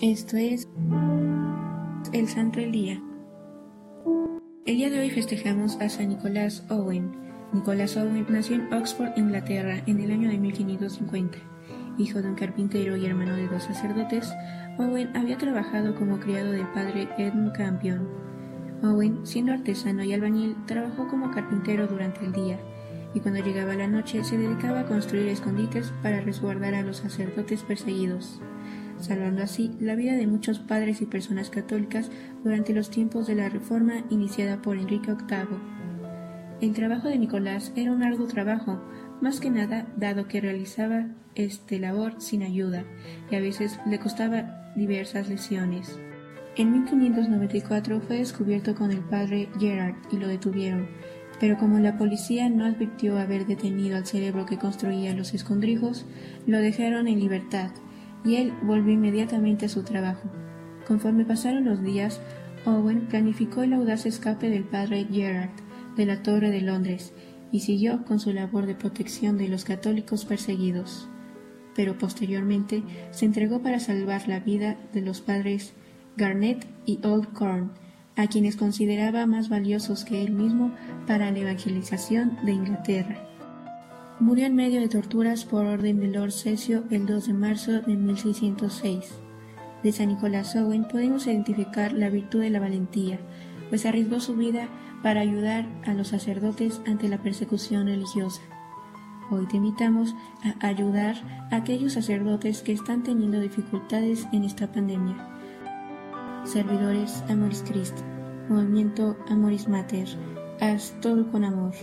Esto es el Santo del Día. El día de hoy festejamos a San Nicolás Owen. Nicolás Owen nació en Oxford, Inglaterra, en el año de 1550. Hijo de un carpintero y hermano de dos sacerdotes, Owen había trabajado como criado del padre Edmund Campion. Owen, siendo artesano y albañil, trabajó como carpintero durante el día, y cuando llegaba la noche se dedicaba a construir escondites para resguardar a los sacerdotes perseguidos salvando así la vida de muchos padres y personas católicas durante los tiempos de la reforma iniciada por Enrique VIII. El trabajo de Nicolás era un arduo trabajo, más que nada dado que realizaba este labor sin ayuda y a veces le costaba diversas lesiones. En 1594 fue descubierto con el padre Gerard y lo detuvieron, pero como la policía no advirtió haber detenido al cerebro que construía los escondrijos, lo dejaron en libertad y él volvió inmediatamente a su trabajo. Conforme pasaron los días, Owen planificó el audaz escape del padre Gerard de la Torre de Londres y siguió con su labor de protección de los católicos perseguidos. Pero posteriormente se entregó para salvar la vida de los padres Garnet y Old Corn, a quienes consideraba más valiosos que él mismo para la evangelización de Inglaterra. Murió en medio de torturas por orden de Lord Cecil el 2 de marzo de 1606. De San Nicolás Owen podemos identificar la virtud de la valentía, pues arriesgó su vida para ayudar a los sacerdotes ante la persecución religiosa. Hoy te invitamos a ayudar a aquellos sacerdotes que están teniendo dificultades en esta pandemia. Servidores Amoris Christi, Movimiento Amoris Mater, haz todo con amor.